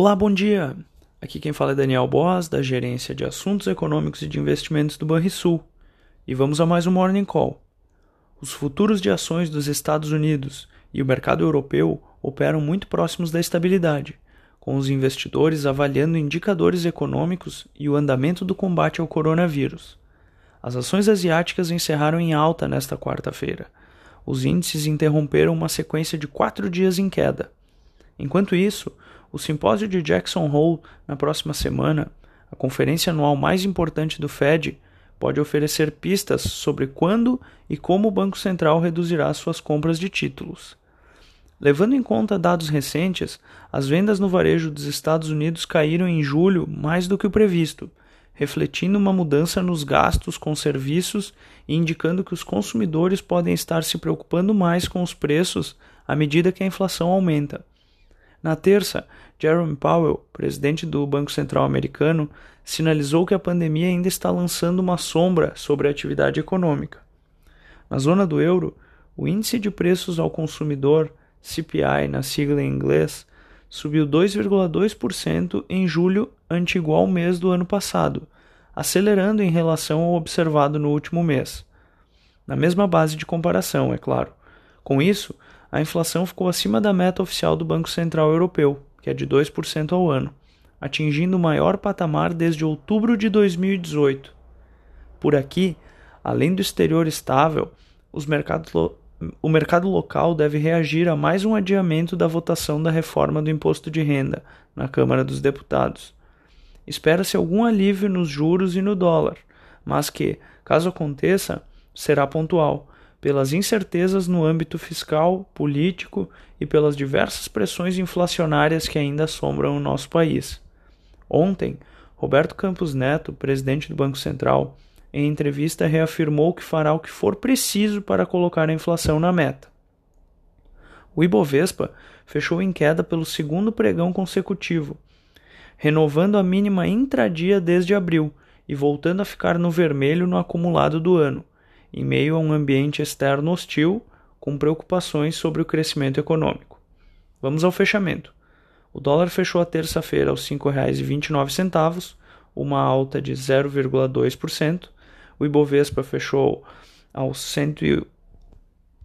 Olá, bom dia! Aqui quem fala é Daniel Boas, da Gerência de Assuntos Econômicos e de Investimentos do Banrisul. E vamos a mais um Morning Call. Os futuros de ações dos Estados Unidos e o mercado europeu operam muito próximos da estabilidade, com os investidores avaliando indicadores econômicos e o andamento do combate ao coronavírus. As ações asiáticas encerraram em alta nesta quarta-feira. Os índices interromperam uma sequência de quatro dias em queda. Enquanto isso, o simpósio de Jackson Hole na próxima semana, a conferência anual mais importante do Fed, pode oferecer pistas sobre quando e como o Banco Central reduzirá suas compras de títulos. Levando em conta dados recentes, as vendas no varejo dos Estados Unidos caíram em julho mais do que o previsto, refletindo uma mudança nos gastos com serviços e indicando que os consumidores podem estar se preocupando mais com os preços à medida que a inflação aumenta. Na terça, Jerome Powell, presidente do Banco Central americano, sinalizou que a pandemia ainda está lançando uma sombra sobre a atividade econômica. Na zona do euro, o índice de preços ao consumidor, CPI na sigla em inglês, subiu 2,2% em julho ante igual mês do ano passado, acelerando em relação ao observado no último mês. Na mesma base de comparação, é claro. Com isso, a inflação ficou acima da meta oficial do Banco Central Europeu, que é de 2% ao ano, atingindo o maior patamar desde outubro de 2018. Por aqui, além do exterior estável, o mercado local deve reagir a mais um adiamento da votação da reforma do imposto de renda na Câmara dos Deputados. Espera-se algum alívio nos juros e no dólar, mas que, caso aconteça, será pontual pelas incertezas no âmbito fiscal, político e pelas diversas pressões inflacionárias que ainda assombram o nosso país. Ontem, Roberto Campos Neto, presidente do Banco Central, em entrevista reafirmou que fará o que for preciso para colocar a inflação na meta. O Ibovespa fechou em queda pelo segundo pregão consecutivo, renovando a mínima intradia desde abril e voltando a ficar no vermelho no acumulado do ano em meio a um ambiente externo hostil com preocupações sobre o crescimento econômico. Vamos ao fechamento. O dólar fechou a terça-feira aos R$ 5,29, uma alta de 0,2%. O Ibovespa fechou aos 100